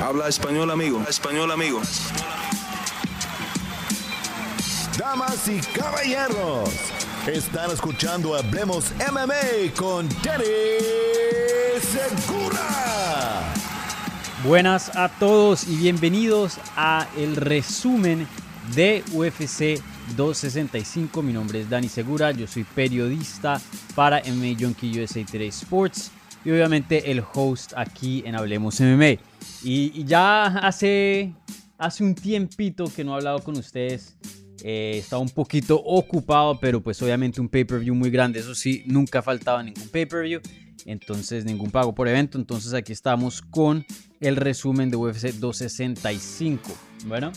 Habla español, amigo. Español, amigo. Damas y caballeros, están escuchando Hablemos MMA con Danny Segura. Buenas a todos y bienvenidos a el resumen de UFC 265. Mi nombre es Dani Segura, yo soy periodista para MMA Junkie USA Today Sports y obviamente el host aquí en Hablemos MMA. Y, ya hace, hace un tiempito que no he hablado con ustedes. Eh, estaba un poquito ocupado, pero pues obviamente un pay-per-view muy grande. Eso sí, nunca faltaba ningún pay-per-view. Entonces, ningún pago por evento. Entonces, aquí estamos con el resumen de UFC 265. Bueno,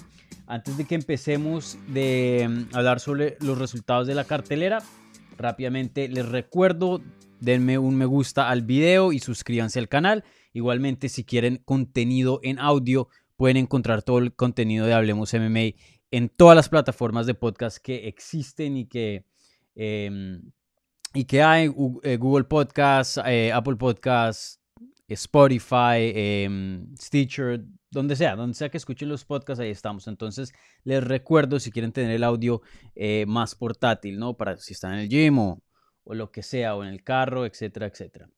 antes de que empecemos de mm, hablar sobre los resultados de la cartelera, rápidamente les recuerdo, denme un me gusta al video y suscríbanse al canal. Igualmente, si quieren contenido en audio, pueden encontrar todo el contenido de Hablemos MMA en todas las plataformas de podcast que existen y que, em, y que hay, eh, Google Podcast, eh, Apple Podcast, Spotify, em, Stitcher, donde sea, donde sea que escuchen los podcasts, ahí estamos. Entonces, les recuerdo si quieren tener el audio eh, más portátil, ¿no? Para si están en el gym o, o lo que sea, o en el carro, etcétera, etcétera.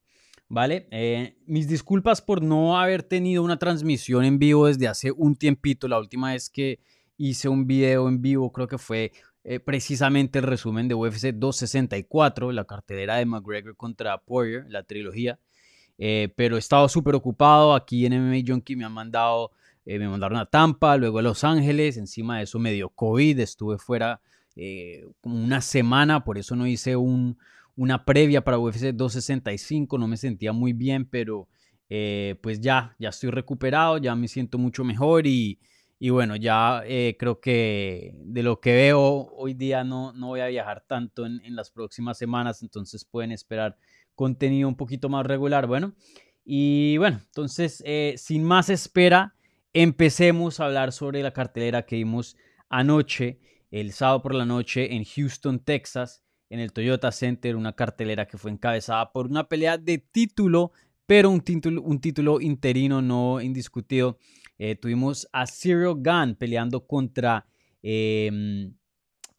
¿Vale? Eh, mis disculpas por no haber tenido una transmisión en vivo desde hace un tiempito. La última vez que hice un video en vivo creo que fue eh, precisamente el resumen de UFC 264, la cartelera de McGregor contra Poirier, la trilogía. Eh, pero he estado súper ocupado. Aquí en MMA Junkie me han mandado, me mandaron a Tampa, luego a Los Ángeles. Encima de eso me dio COVID, estuve fuera como una semana, por eso no hice un, una previa para UFC 265, no me sentía muy bien, pero eh, pues ya, ya estoy recuperado, ya me siento mucho mejor y, bueno, ya eh, creo que de lo que veo hoy día no, no voy a viajar tanto en, las próximas semanas, entonces pueden esperar contenido un poquito más regular. Bueno, y bueno, entonces eh, sin más espera, empecemos a hablar sobre la cartelera que vimos anoche, el sábado por la noche en Houston, Texas en el Toyota Center, una cartelera que fue encabezada por una pelea de título, pero un título, un título interino no indiscutido. Eh, tuvimos a Cyril Gunn peleando contra em,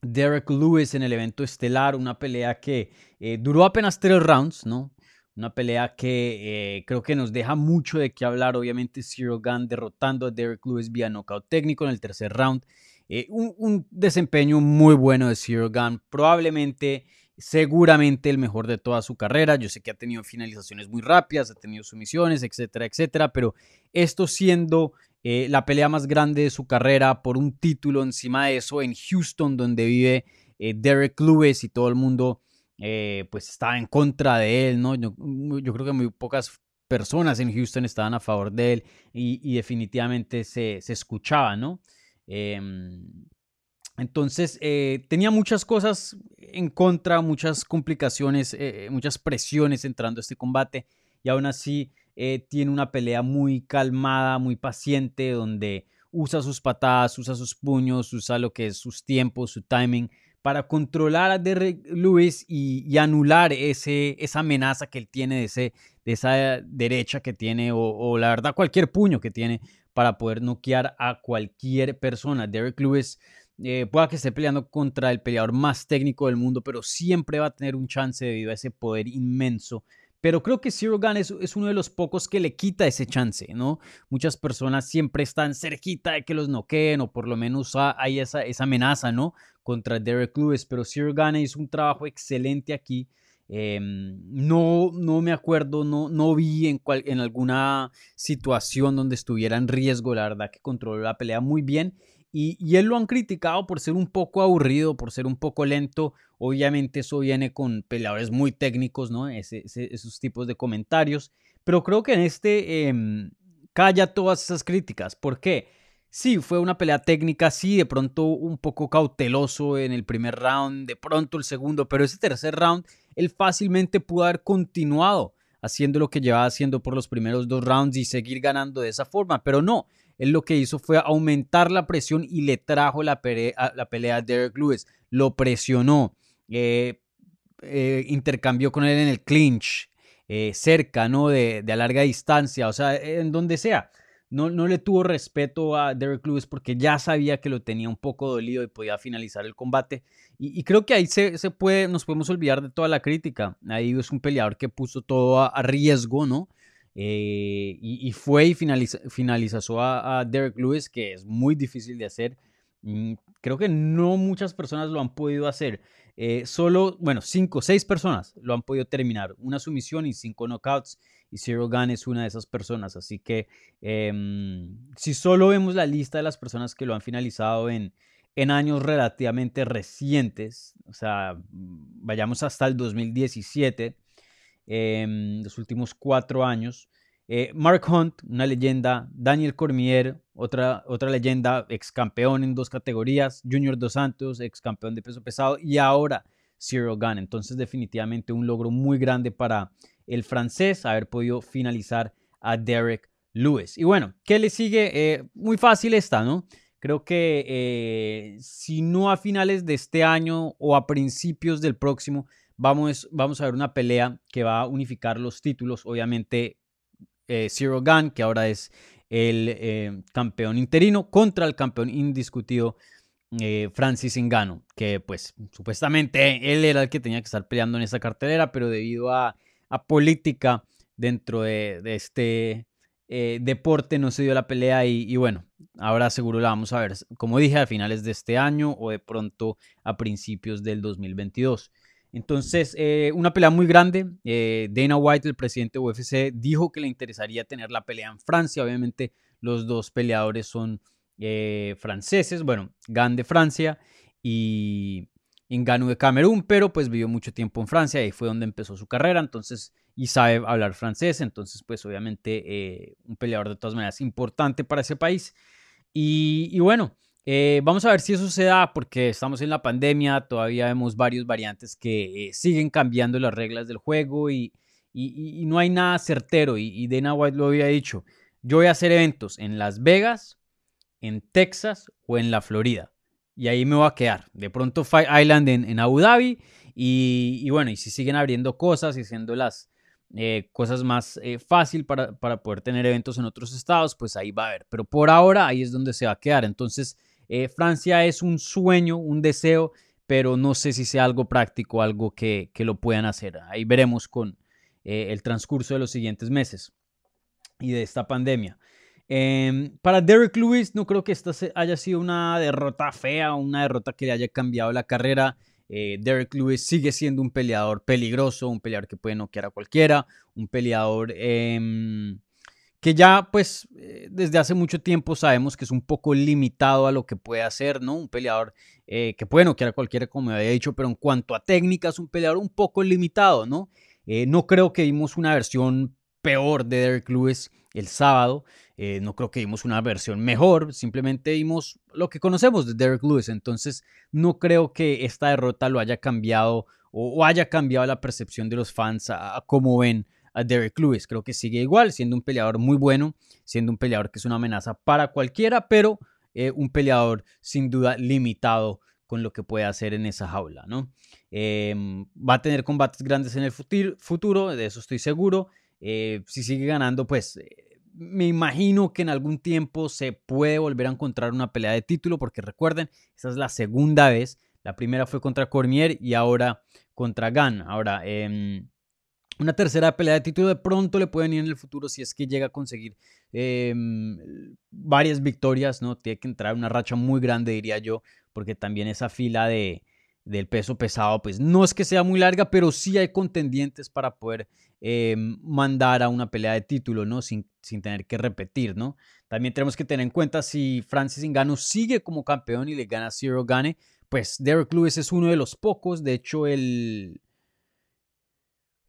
Derek Lewis en el evento estelar, una pelea que eh, duró apenas tres rounds, ¿no? Una pelea que eh, creo que nos deja mucho de qué hablar. Obviamente, Cyril Gunn derrotando a Derek Lewis vía knockout técnico en el tercer round. Eh, un, desempeño muy bueno de Zero Gun, probablemente, seguramente el mejor de toda su carrera. Yo sé que ha tenido finalizaciones muy rápidas, ha tenido sumisiones, etcétera, etcétera, pero esto siendo eh, la pelea más grande de su carrera por un título encima de eso en Houston, donde vive Derek Lewis y todo el mundo pues estaba en contra de él, ¿no? Yo, creo que muy pocas personas en Houston estaban a favor de él y, definitivamente se, se escuchaba, ¿no? Em, entonces, eh, tenía muchas cosas en contra, muchas complicaciones, eh, muchas presiones entrando a este combate y aún así eh, tiene una pelea muy calmada, muy paciente, donde usa sus patadas, usa sus puños, usa lo que es sus tiempos, su timing para controlar a Derek Lewis y, anular ese, esa amenaza que él tiene de, ese, de esa derecha que tiene o, la verdad cualquier puño que tiene para poder noquear a cualquier persona. Derek Lewis eh, pueda que esté peleando contra el peleador más técnico del mundo, pero siempre va a tener un chance debido a ese poder inmenso. Pero creo que Zero Gun es, uno de los pocos que le quita ese chance, ¿no? Muchas personas siempre están cerquita de que los noqueen o por lo menos hay esa, esa amenaza, ¿no? Contra Derek Lewis, pero Zero Gun hizo un trabajo excelente aquí Em, no, no me acuerdo, no, no vi en, cual, en alguna situación donde estuviera en riesgo. La verdad que controló la pelea muy bien. Y, y, él lo han criticado por ser un poco aburrido, por ser un poco lento. Obviamente eso viene con peleadores muy técnicos, ¿no? esos tipos de comentarios. Pero creo que en este eh, calla todas esas críticas. ¿Por qué? Sí, fue una pelea técnica, sí, de pronto un poco cauteloso en el primer round, de pronto el segundo, pero ese tercer round, él fácilmente pudo haber continuado haciendo lo que llevaba haciendo por los primeros dos rounds y seguir ganando de esa forma, pero no, él lo que hizo fue aumentar la presión y le trajo la, pelea, la a Derek Lewis, lo presionó, eh, eh, intercambió con él en el clinch, eh, cerca, ¿no? De, de a larga distancia, o sea, en donde sea no, no le tuvo respeto a Derek Lewis porque ya sabía que lo tenía un poco dolido y podía finalizar el combate. Y, creo que ahí se, se, puede, nos podemos olvidar de toda la crítica. Ahí es un peleador que puso todo a, riesgo, ¿no? Eh, y, fue y finalizó a, a Derek Lewis, que es muy difícil de hacer. Mm, creo que no muchas personas lo han podido hacer. Eh, solo, bueno, cinco, seis personas lo han podido terminar. Una sumisión y cinco knockouts. Y Zero Gun es una de esas personas. Así que em, si solo vemos la lista de las personas que lo han finalizado en, en años relativamente recientes, o sea, vayamos hasta el 2017, em, los últimos cuatro años, eh, Mark Hunt, una leyenda, Daniel Cormier, otra, otra leyenda, ex campeón en dos categorías, Junior Dos Santos, ex campeón de peso pesado, y ahora Zero Gun. Entonces, definitivamente un logro muy grande para el francés haber podido finalizar a Derek Lewis. Y bueno, ¿qué le sigue? Eh, muy fácil está, ¿no? Creo que eh, si no a finales de este año o a principios del próximo, vamos, vamos a ver una pelea que va a unificar los títulos. Obviamente eh, Zero Gun, que ahora es el eh, campeón interino, contra el campeón indiscutido Francis Ngannou, que pues supuestamente él era el que tenía que estar peleando en esa cartelera, pero debido a, política dentro de, este deporte no se dio la pelea y, bueno, ahora seguro la vamos a ver, como dije, a finales de este año o de pronto a principios del 2022. Entonces, eh, una pelea muy grande. Eh, Dana White, el presidente de UFC, dijo que le interesaría tener la pelea en Francia. Obviamente, los dos peleadores son eh, franceses. Bueno, Gan de Francia y Ngannou de Camerún, pero pues vivió mucho tiempo en Francia y fue donde empezó su carrera. Entonces, y sabe hablar francés. Entonces, pues obviamente, un peleador de todas maneras importante para ese país. y bueno. Eh, vamos a ver si eso se da porque estamos en la pandemia, todavía vemos varios variantes que eh, siguen cambiando las reglas del juego y, no hay nada certero. Y, y, Dana White lo había dicho, yo voy a hacer eventos en Las Vegas, en Texas o en la Florida. Y ahí me voy a quedar. De pronto Fight Island en, Abu Dhabi. Y, bueno, y si siguen abriendo cosas y haciendo las eh, cosas más fácil para, para poder tener eventos en otros estados, pues ahí va a haber. Pero por ahora ahí es donde se va a quedar. Entonces eh, Francia es un sueño, un deseo, pero no sé si sea algo práctico, algo que, lo puedan hacer. Ahí veremos con eh, el transcurso de los siguientes meses y de esta pandemia. Em, para Derek Lewis, no creo que esta haya sido una derrota fea, una derrota que le haya cambiado la carrera. Eh, Derek Lewis sigue siendo un peleador peligroso, un peleador que puede noquear a cualquiera, un peleador em, que ya pues eh, desde hace mucho tiempo sabemos que es un poco limitado a lo que puede hacer, ¿no? Un peleador eh, que puede noquear a cualquiera, como había dicho, pero en cuanto a técnica es un peleador un poco limitado, ¿no? No creo que vimos una versión peor de Derek Lewis el sábado, no creo que vimos una versión mejor, simplemente vimos lo que conocemos de Derek Lewis, entonces no creo que esta derrota lo haya cambiado o, haya cambiado la percepción de los fans a cómo ven a Derek Lewis. Creo que sigue igual, siendo un peleador muy bueno, siendo un peleador que es una amenaza para cualquiera, pero eh, un peleador sin duda limitado con lo que puede hacer en esa jaula, ¿no? Em, va a tener combates grandes en el futuro, de eso estoy seguro. Eh, si sigue ganando, pues eh, me imagino que en algún tiempo se puede volver a encontrar una pelea de título, porque recuerden, esa es la segunda vez. La primera fue contra Cormier y ahora contra Gan. Ahora, eh, una tercera pelea de título de pronto le puede venir en el futuro si es que llega a conseguir em, varias victorias, ¿no? Tiene que entrar una racha muy grande, diría yo, porque también esa fila de, del peso pesado, pues no es que sea muy larga, pero sí hay contendientes para poder em, mandar a una pelea de título, ¿no? Sin, sin, tener que repetir, ¿no? También tenemos que tener en cuenta si Francis Ngannou sigue como campeón y le gana Zero Gane, pues Derek Lewis es uno de los pocos, de hecho el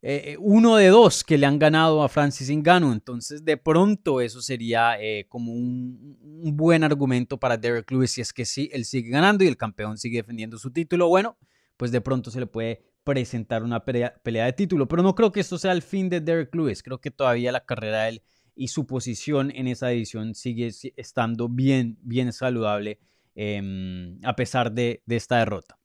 eh, eh, uno de dos que le han ganado a Francis Ngannou. Entonces, de pronto, eso sería eh, como un, buen argumento para Derek Lewis si es que sí, él sigue ganando y el campeón sigue defendiendo su título. Bueno, pues de pronto se le puede presentar una pelea, de título. Pero no creo que esto sea el fin de Derek Lewis. Creo que todavía la carrera de él y su posición en esa edición sigue estando bien, bien saludable em, a pesar de esta derrota.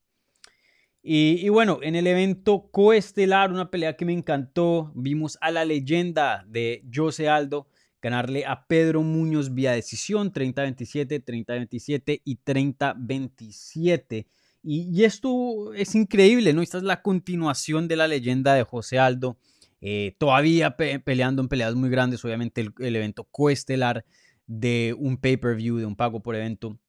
Y, bueno, en el evento coestelar, una pelea que me encantó, vimos a la leyenda de Jose Aldo, ganarle a Pedro Muñoz vía decisión 30-27, 30-27 y 30-27. Y, esto es increíble, ¿no? Esta es la continuación de la leyenda de José Aldo, eh, todavía peleando en peleas muy grandes, obviamente el, evento coestelar de un pay-per-view, de un pago por evento.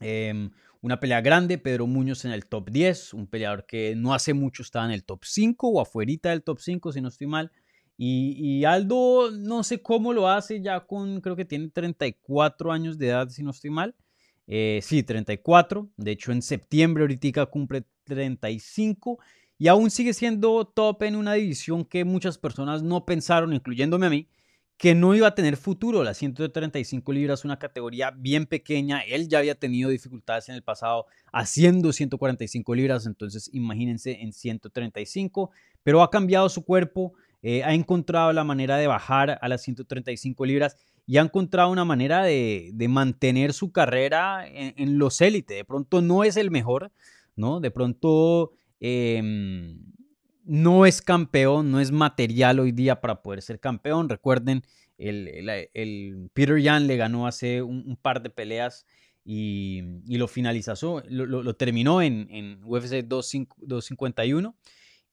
Em, una pelea grande, Pedro Muñoz en el top 10, un peleador que no hace mucho estaba en el top 5 o afuerita del top 5, si no estoy mal. Y, Aldo, no sé cómo lo hace, ya con, creo que tiene 34 años de edad, si no estoy mal. Eh, sí, 34. De hecho, en septiembre ahorita cumple 35 y aún sigue siendo top en una división que muchas personas no pensaron, incluyéndome a mí, que no iba a tener futuro. La 135 libras una categoría bien pequeña. Él ya había tenido dificultades en el pasado haciendo 145 libras, entonces imagínense en 135, pero ha cambiado su cuerpo, eh, ha encontrado la manera de bajar a las 135 libras y ha encontrado una manera de, mantener su carrera en, los élites. De pronto no es el mejor, ¿no? De pronto em, no es campeón, no es material hoy día para poder ser campeón. Recuerden, el, Peter Yan le ganó hace un, par de peleas y, lo finalizó, lo, terminó en, en UFC 251.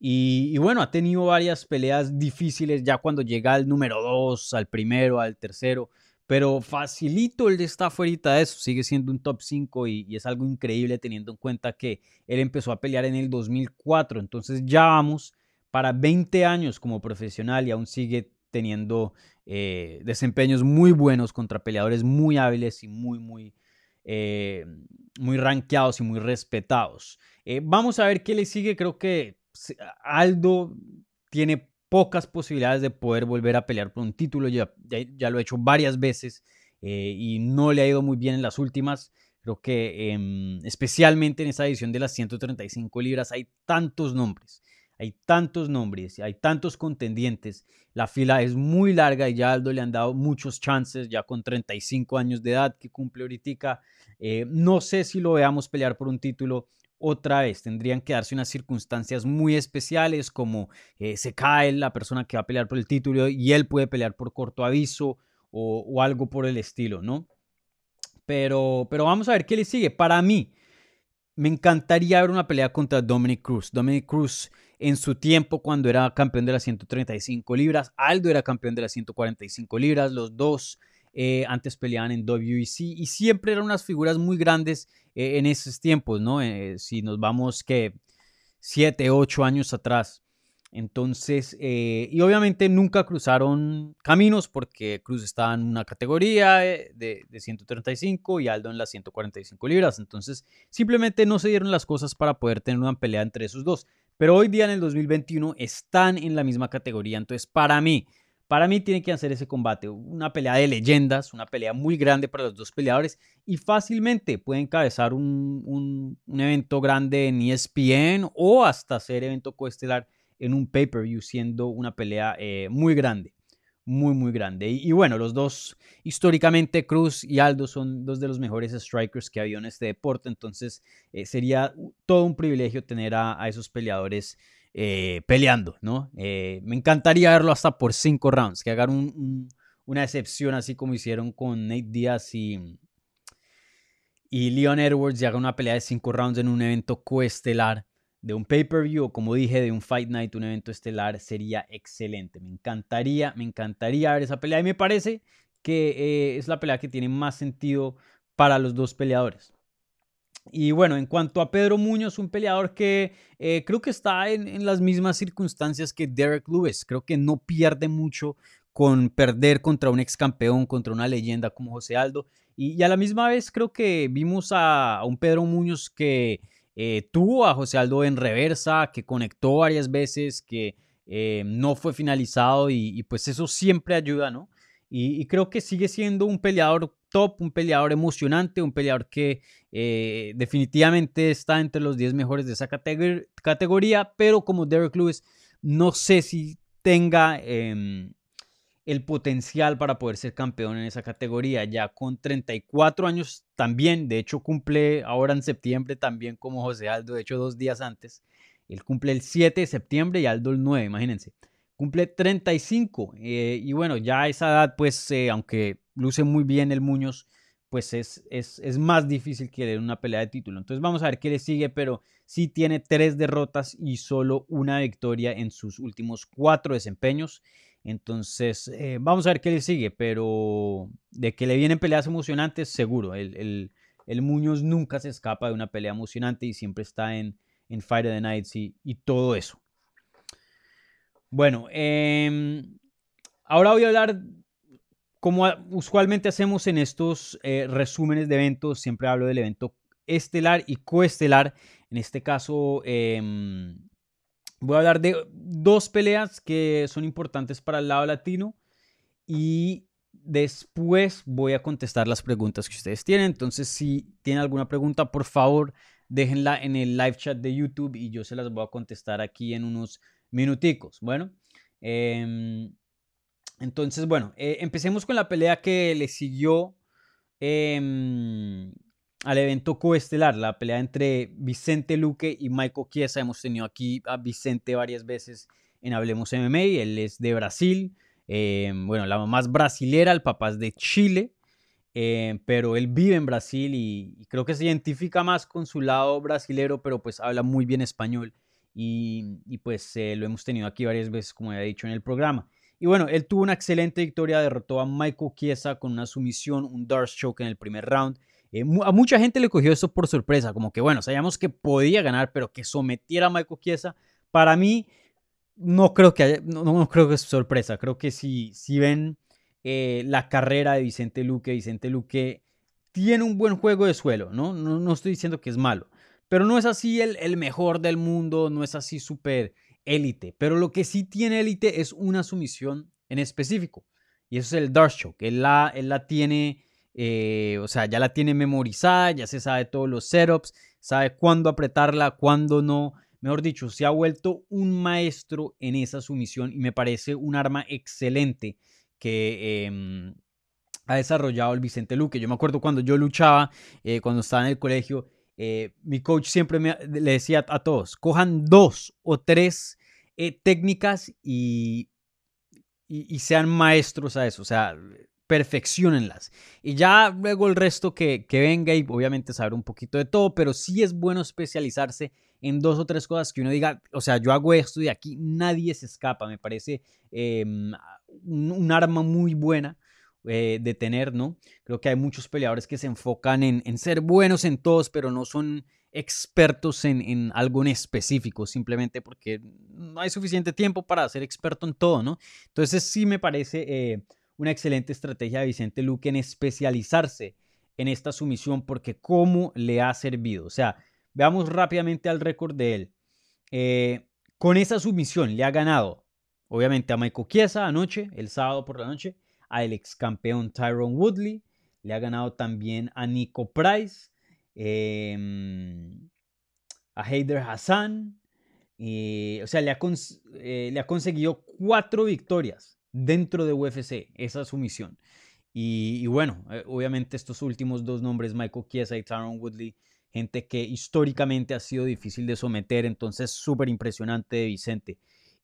Y, bueno, ha tenido varias peleas difíciles ya cuando llega al número 2, al primero, al tercero. Pero facilito el de está fuera de eso. Sigue siendo un top 5 y, es algo increíble teniendo en cuenta que él empezó a pelear en el 2004. Entonces ya vamos para 20 años como profesional y aún sigue teniendo eh, desempeños muy buenos contra peleadores muy hábiles y muy, muy, eh, muy rankeados y muy respetados. Eh, vamos a ver qué le sigue. Creo que Aldo tiene pocas posibilidades de poder volver a pelear por un título, ya, ya, lo ha hecho varias veces eh, y no le ha ido muy bien en las últimas. Creo que em, especialmente en esta edición de las 135 libras hay tantos nombres, hay tantos nombres, hay tantos contendientes. La fila es muy larga y ya Aldo le han dado muchos chances, ya con 35 años de edad que cumple ahorita. Eh, no sé si lo veamos pelear por un título otra vez. Tendrían que darse unas circunstancias muy especiales como eh, se cae la persona que va a pelear por el título y él puede pelear por corto aviso o, algo por el estilo, ¿no? Pero, pero vamos a ver qué le sigue. Para mí, me encantaría ver una pelea contra Dominic Cruz. Dominic Cruz en su tiempo cuando era campeón de las 135 libras, Aldo era campeón de las 145 libras, los dos eh, antes peleaban en WEC y siempre eran unas figuras muy grandes eh, en esos tiempos, ¿no? Eh, si nos vamos que 7, 8 años atrás. Entonces, y obviamente nunca cruzaron caminos porque Cruz estaba en una categoría de, de, 135 y Aldo en las 145 libras. Entonces, simplemente no se dieron las cosas para poder tener una pelea entre esos dos. Pero hoy día en el 2021 están en la misma categoría. Entonces, para mí, para mí tiene que hacer ese combate, una pelea de leyendas, una pelea muy grande para los dos peleadores y fácilmente puede encabezar un, evento grande en ESPN o hasta hacer evento coestelar en un pay-per-view siendo una pelea eh, muy grande, muy, muy grande. Y, bueno, los dos, históricamente Cruz y Aldo son dos de los mejores strikers que ha habido en este deporte, entonces eh, sería todo un privilegio tener a esos peleadores eh, peleando, ¿no? Eh, me encantaría verlo hasta por cinco rounds, que hagan una excepción así como hicieron con Nate Diaz y, y Leon Edwards y hagan una pelea de cinco rounds en un evento coestelar de un pay-per-view o como dije, de un Fight Night, un evento estelar, sería excelente. Me encantaría, me encantaría ver esa pelea y me parece que eh, es la pelea que tiene más sentido para los dos peleadores. Y bueno, en cuanto a Pedro Muñoz, un peleador que eh, creo que está en, las mismas circunstancias que Derek Lewis. Creo que no pierde mucho con perder contra un ex campeón, contra una leyenda como José Aldo. Y, a la misma vez creo que vimos a, un Pedro Muñoz que eh, tuvo a José Aldo en reversa, que conectó varias veces, que eh, no fue finalizado y, pues eso siempre ayuda, ¿no? y creo que sigue siendo un peleador top, un peleador emocionante, un peleador que eh, definitivamente está entre los 10 mejores de esa categoría, pero como Derek Lewis, no sé si tenga em, el potencial para poder ser campeón en esa categoría, ya con 34 años también, de hecho cumple ahora en septiembre también como José Aldo, de hecho dos días antes, él cumple el 7 de septiembre y Aldo el 9, imagínense cumple 35. eh, y bueno, ya a esa edad, pues, eh, aunque luce muy bien el Muñoz, pues es, es, es más difícil que en una pelea de título. Entonces vamos a ver qué le sigue, pero sí tiene tres derrotas y solo una victoria en sus últimos cuatro desempeños. Entonces, eh, vamos a ver qué le sigue, pero de que le vienen peleas emocionantes, seguro. El, el, el Muñoz nunca se escapa de una pelea emocionante y siempre está en, en of the Nights y todo eso. Bueno, eh, ahora voy a hablar, como usualmente hacemos en estos eh, resúmenes de eventos, siempre hablo del evento estelar y coestelar. En este caso, eh, voy a hablar de dos peleas que son importantes para el lado latino y después voy a contestar las preguntas que ustedes tienen. Entonces, si tienen alguna pregunta, por favor, déjenla en el live chat de YouTube y yo se las voy a contestar aquí en unos minuticos. Bueno, eh, entonces, bueno, eh, empecemos con la pelea que le siguió eh, al evento coestelar, la pelea entre Vicente Luque y Michael Chiesa. Hemos tenido aquí a Vicente varias veces en Hablemos MMA, él es de Brasil, eh, bueno, la mamá es brasilera, el papá es de Chile. Pero él vive en Brasil y, y, creo que se identifica más con su lado brasilero, pero pues habla muy bien español y, pues eh, lo hemos tenido aquí varias veces, como he dicho en el programa. Y bueno, él tuvo una excelente victoria, derrotó a Michael Chiesa con una sumisión, un Darce choke en el primer round. Eh, a mucha gente le cogió esto por sorpresa, como que bueno, sabíamos que podía ganar, pero que sometiera a Michael Chiesa, para mí no creo que no, no creo que es sorpresa, creo que si, si ven eh, la carrera de Vicente Luque, Vicente Luque tiene un buen juego de suelo, ¿no? No, no estoy diciendo que es malo, pero no es así el, el mejor del mundo, no es así súper élite, pero lo que sí tiene élite es una sumisión en específico, y eso es el Dark Choke, él la, él la tiene... Eh, o sea, ya la tiene memorizada, ya se sabe todos los setups, sabe cuándo apretarla, cuándo no. Mejor dicho, se ha vuelto un maestro en esa sumisión y me parece un arma excelente que eh, ha desarrollado el Vicente Luque. Yo me acuerdo cuando yo luchaba, eh, cuando estaba en el colegio, eh, mi coach siempre me, le decía a todos, cojan dos o tres técnicas y, y, sean maestros a eso. O sea, perfeccionenlas. Y ya luego el resto que, que, venga y obviamente saber un poquito de todo, pero sí es bueno especializarse en dos o tres cosas que uno diga, o sea, yo hago esto y aquí nadie se escapa, me parece eh, un, un, arma muy buena. Eh, de tener, ¿no? Creo que hay muchos peleadores que se enfocan en, ser buenos en todos, pero no son expertos en, algo en específico, simplemente porque no hay suficiente tiempo para ser experto en todo, ¿no? Entonces sí me parece eh, una excelente estrategia de Vicente Luque en especializarse en esta sumisión porque cómo le ha servido. O sea, veamos rápidamente al récord de él. Eh, con esa sumisión le ha ganado, obviamente, a Michael Chiesa anoche, el sábado por la noche, al ex campeón Tyrone Woodley, le ha ganado también a Nico Price, eh, a Heider Hassan, o sea, le ha, eh, le ha conseguido cuatro victorias dentro de UFC, esa sumisión. Y, y, bueno, eh, obviamente estos últimos dos nombres, Michael Chiesa y Tyron Woodley, gente que históricamente ha sido difícil de someter, entonces súper impresionante de Vicente.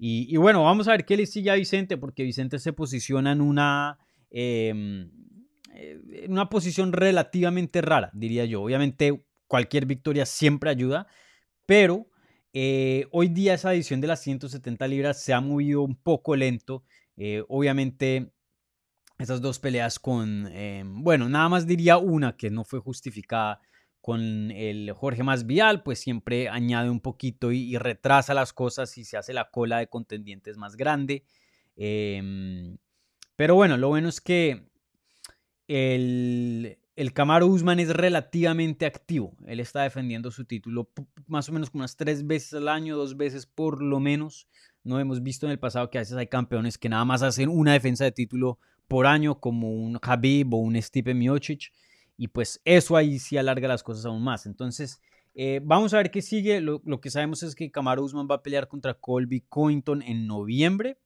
Y, bueno, vamos a ver qué le sigue a Vicente, porque Vicente se posiciona en una, eh, en una posición relativamente rara, diría yo. Obviamente cualquier victoria siempre ayuda, pero eh, hoy día esa edición de las 170 libras se ha movido un poco lento eh, obviamente, esas dos peleas con, eh, bueno, nada más diría una que no fue justificada con el Jorge Masvial, pues siempre añade un poquito y, retrasa las cosas y se hace la cola de contendientes más grande. Eh, pero bueno, lo bueno es que el, el Camaro Usman es relativamente activo. Él está defendiendo su título más o menos unas tres veces al año, dos veces por lo menos. No hemos visto en el pasado que a veces hay campeones que nada más hacen una defensa de título por año, como un Habib o un Stipe Miocic, y pues eso ahí sí alarga las cosas aún más. Entonces, eh, vamos a ver qué sigue. Lo, lo, que sabemos es que Kamaru Usman va a pelear contra Colby Covington en noviembre,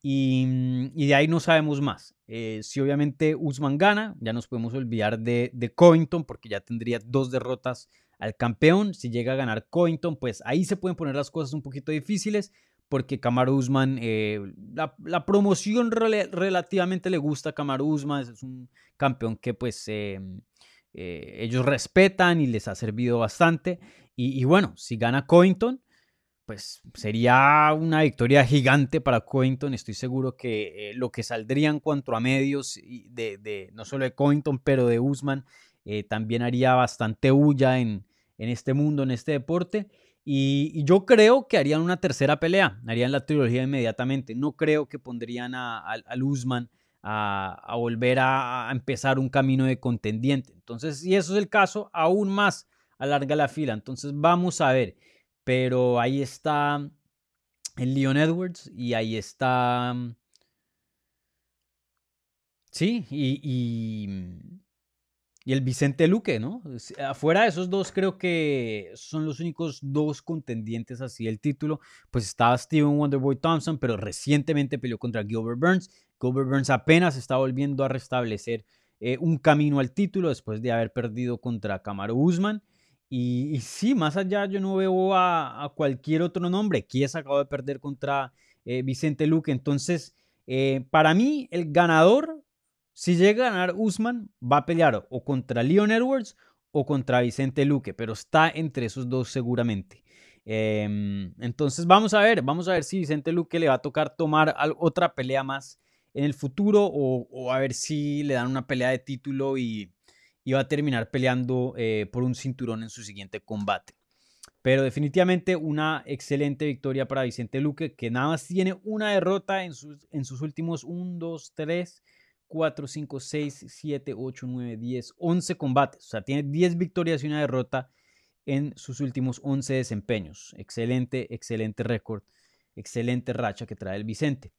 y, y de ahí no sabemos más. Eh, si obviamente Usman gana, ya nos podemos olvidar de, de Covington, porque ya tendría dos derrotas al campeón. Si llega a ganar Covington, pues ahí se pueden poner las cosas un poquito difíciles porque Kamaru Usman, eh, la, promoción relativamente le gusta a Kamaru Usman, es un campeón que pues em, eh, ellos respetan y les ha servido bastante. Y, bueno, si gana Covington, pues sería una victoria gigante para Covington. Estoy seguro que eh, lo que saldría en cuanto a medios, de, no solo de Covington, pero de Usman, también haría bastante bulla en, en este mundo, en este deporte. Y, yo creo que harían una tercera pelea, harían la trilogía inmediatamente. No creo que pondrían a, a, Luzman a, volver a, empezar un camino de contendiente. Entonces, si eso es el caso, aún más alarga la fila. Entonces, vamos a ver. Pero ahí está el Leon Edwards y ahí está... Sí, y y el Vicente Luque, ¿no? Afuera de esos dos creo que son los únicos dos contendientes así el título. Pues estaba Steven Wonderboy Thompson, pero recientemente peleó contra Gilbert Burns. Gilbert Burns apenas está volviendo a restablecer eh, un camino al título después de haber perdido contra Camaro Usman. Y, sí, más allá yo no veo a, cualquier otro nombre. Kies acabó de perder contra eh, Vicente Luque. Entonces, eh, para mí, el ganador si llega a ganar Usman, va a pelear o contra Leon Edwards o contra Vicente Luque, pero está entre esos dos seguramente. Em, entonces vamos a ver, vamos a ver si Vicente Luque le va a tocar tomar otra pelea más en el futuro o, a ver si le dan una pelea de título y, va a terminar peleando eh, por un cinturón en su siguiente combate. Pero definitivamente una excelente victoria para Vicente Luque, que nada más tiene una derrota en sus, en sus últimos 1, 2, 3, 4, 5, 6, 7, 8, 9, 10, 11 combates. O sea, tiene 10 victorias y una derrota en sus últimos 11 desempeños. Excelente, excelente récord, excelente racha que trae el Vicente.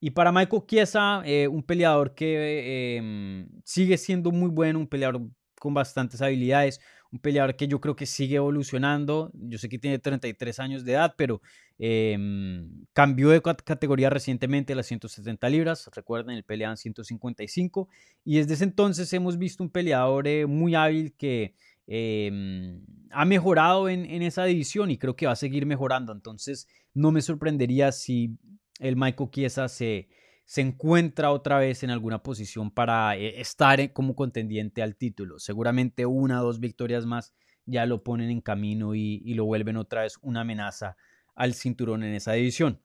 Y para Michael Chiesa, eh, un peleador que eh, sigue siendo muy bueno, un peleador con bastantes habilidades, un peleador que yo creo que sigue evolucionando. Yo sé que tiene 33 años de edad, pero em, cambió de categoría recientemente a las 170 libras. Recuerden, el peleaban 155. Y desde ese entonces hemos visto un peleador eh, muy hábil que em, ha mejorado en, en, esa división y creo que va a seguir mejorando. Entonces, no me sorprendería si el Michael Chiesa se se encuentra otra vez en alguna posición para eh, estar como contendiente al título. Seguramente una o dos victorias más ya lo ponen en camino y, lo vuelven otra vez una amenaza al cinturón en esa división.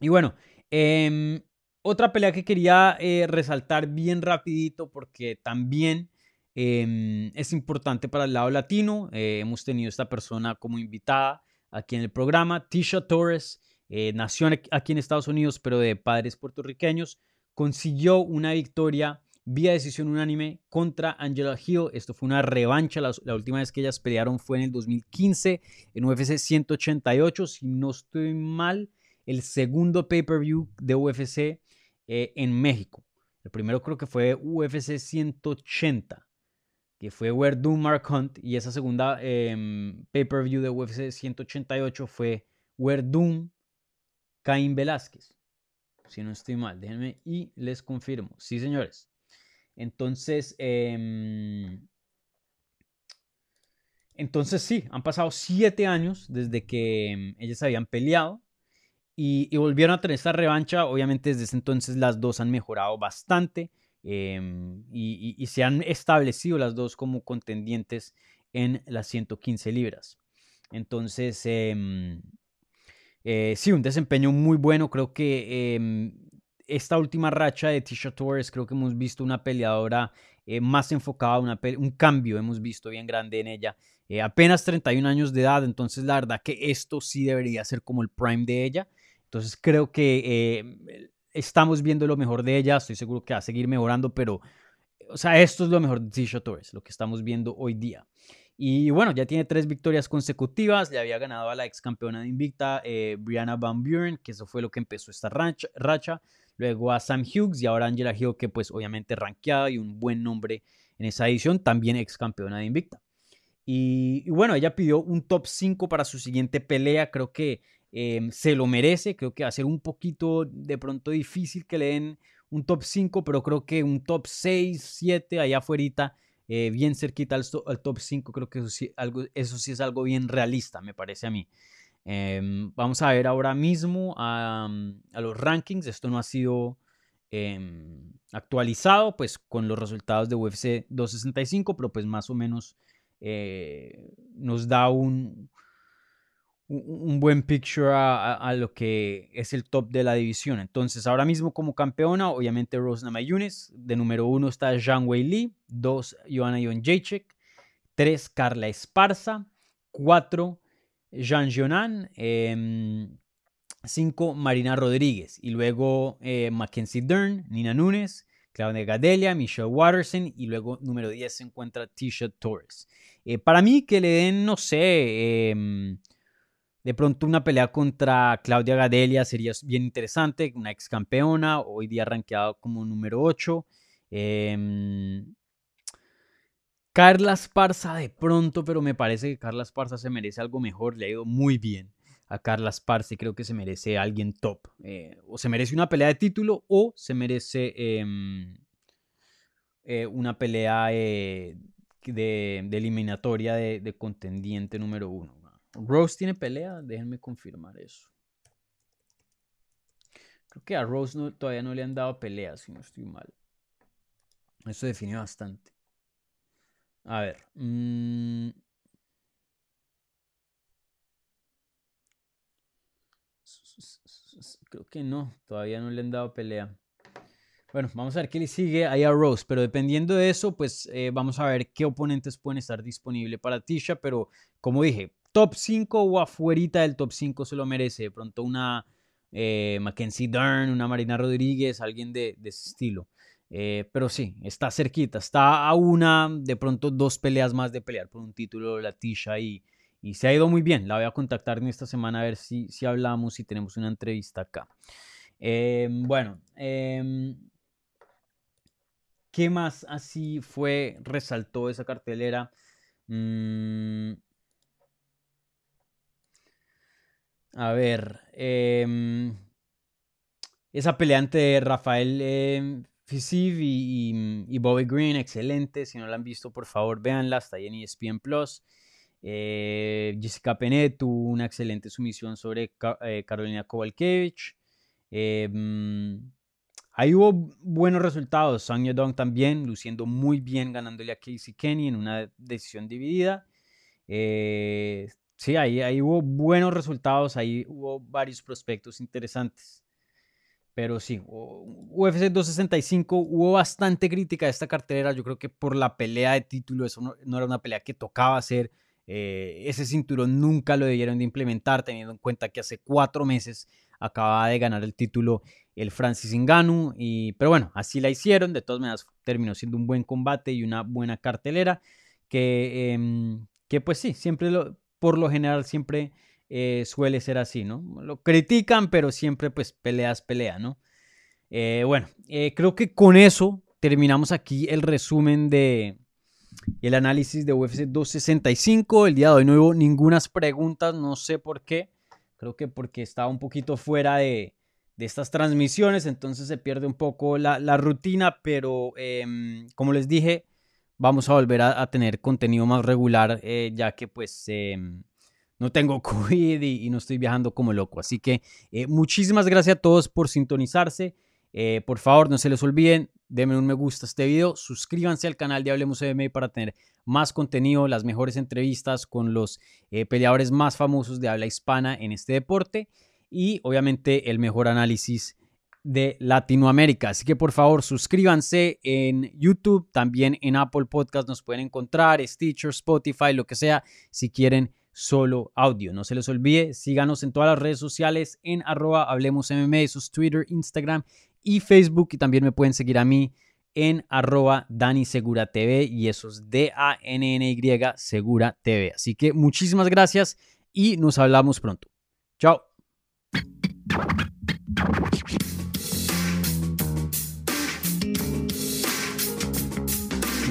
Y bueno, em, otra pelea que quería eh, resaltar bien rapidito porque también em, es importante para el lado latino. Eh, hemos tenido esta persona como invitada aquí en el programa, Tisha Torres. Eh, nació aquí en Estados Unidos, pero de padres puertorriqueños, consiguió una victoria vía decisión unánime contra Angela Hill. Esto fue una revancha. La, última vez que ellas pelearon fue en el 2015 en UFC 188. Si no estoy mal, el segundo pay-per-view de UFC eh, en México. El primero creo que fue UFC 180, que fue Where Doom Mark Hunt. Y esa segunda em, pay-per-view de UFC 188 fue Where Doom Caín Velázquez. Si no estoy mal, déjenme y les confirmo. Sí, señores. Entonces, em, entonces sí, han pasado siete años desde que em, ellas habían peleado y, volvieron a tener esta revancha. Obviamente desde ese entonces las dos han mejorado bastante em, y, se han establecido las dos como contendientes en las 115 libras. Entonces, sí, un desempeño muy bueno. Creo que em, esta última racha de Tisha Torres, creo que hemos visto una peleadora eh, más enfocada, un cambio hemos visto bien grande en ella. Eh, apenas 31 años de edad, entonces la verdad que esto sí debería ser como el prime de ella. Entonces creo que estamos viendo lo mejor de ella, estoy seguro que va a seguir mejorando, pero, o sea, esto es lo mejor de Tisha Torres, lo que estamos viendo hoy día. Y bueno, ya tiene tres victorias consecutivas. Le había ganado a la ex campeona de Invicta, eh, Brianna Van Buren, que eso fue lo que empezó esta racha. Luego a Sam Hughes y ahora Angela Hill, que pues obviamente rankeada y un buen nombre en esa edición, también ex campeona de Invicta. Y, bueno, ella pidió un top 5 para su siguiente pelea. Creo que em, se lo merece. Creo que va a ser un poquito de pronto difícil que le den un top 5, pero creo que un top 6, 7 allá afuera eh, bien cerquita al, top 5, creo que eso sí, algo, eso sí es algo bien realista, me parece a mí. Em, vamos a ver ahora mismo a, los rankings. Esto no ha sido em, actualizado pues con los resultados de UFC 265, pero pues más o menos eh, nos da un, un buen picture a, lo que es el top de la división. Entonces, ahora mismo como campeona, obviamente Rose Namajunas. De número uno está Zhang Wei Li. Dos, Joanna Jacek. Tres, Carla Esparza. Cuatro, Jean Jonan. Em, cinco, Marina Rodríguez. Y luego eh, Mackenzie Dern, Nina Nunes, Claudia Gadelia, Michelle Watterson. Y luego número 10 se encuentra Tisha Torres. Eh, para mí que le den, no sé... De pronto una pelea contra Claudia Gadelia sería bien interesante, una ex campeona, hoy día rankeado como número 8. Em, Carla Esparza de pronto, pero me parece que Carla Esparza se merece algo mejor, le ha ido muy bien a Carla Esparza y creo que se merece alguien top. Eh, o se merece una pelea de título o se merece em, eh, una pelea eh, de, eliminatoria de, de contendiente número uno. Rose tiene pelea, déjenme confirmar eso. Creo que a Rose todavía no le han dado pelea, si no estoy mal. Eso define bastante. A ver. Mm. Creo que no, todavía no le han dado pelea. Bueno, vamos a ver qué le sigue ahí a Rose, pero dependiendo de eso, pues eh, vamos a ver qué oponentes pueden estar disponibles para Tisha, pero como dije, top 5 o afuerita del top 5 se lo merece. De pronto una eh, Mackenzie Dern, una Marina Rodríguez, alguien de, ese estilo. Eh, pero sí, está cerquita, está a una, de pronto dos peleas más de pelear por un título de la Tisha y, y se ha ido muy bien. La voy a contactar en esta semana a ver si, si hablamos, y tenemos una entrevista acá. Em, bueno, em, ¿qué más así fue, resaltó esa cartelera? Mm, A ver. Em, esa peleante de Rafael eh, y, Bobby Green, excelente. Si no la han visto, por favor, véanla. Está ahí en ESPN Plus. Eh, Jessica Penet tuvo una excelente sumisión sobre eh, Carolina Kowalkiewicz. Em, ahí hubo buenos resultados. Sang Yadong también, luciendo muy bien, ganándole a Casey Kenny en una decisión dividida. Eh, Sí, ahí, hubo buenos resultados, ahí hubo varios prospectos interesantes. Pero sí, UFC 265 hubo bastante crítica de esta cartera. Yo creo que por la pelea de título, eso no, era una pelea que tocaba hacer. Eh, ese cinturón nunca lo debieron de implementar, teniendo en cuenta que hace cuatro meses acababa de ganar el título el Francis Ngannou. Y, pero bueno, así la hicieron. De todas maneras, terminó siendo un buen combate y una buena cartelera. Que, em, que pues sí, siempre lo, por lo general siempre eh, suele ser así, ¿no? Lo critican, pero siempre pues peleas, pelea, ¿no? Eh, bueno, eh, creo que con eso terminamos aquí el resumen de el análisis de UFC 265. El día de hoy no hubo ninguna preguntas, no sé por qué. Creo que porque estaba un poquito fuera de, estas transmisiones, entonces se pierde un poco la, rutina, pero em, como les dije, vamos a volver a, tener contenido más regular, eh, ya que pues em, no tengo COVID y, no estoy viajando como loco. Así que eh, muchísimas gracias a todos por sintonizarse. Eh, por favor, no se les olviden, denme un me gusta a este video, suscríbanse al canal de Hablemos MMA para tener más contenido, las mejores entrevistas con los peleadores más famosos de habla hispana en este deporte y obviamente el mejor análisis de Latinoamérica. Así que por favor suscríbanse en YouTube, también en Apple Podcast nos pueden encontrar, Stitcher, Spotify, lo que sea, si quieren solo audio. No se les olvide, síganos en todas las redes sociales en arroba Hablemos MMA, eso es Twitter, Instagram y Facebook. Y también me pueden seguir a mí en arroba Dani Segura TV y eso es D-A-N-N-Y Segura TV. Así que muchísimas gracias y nos hablamos pronto. Chao.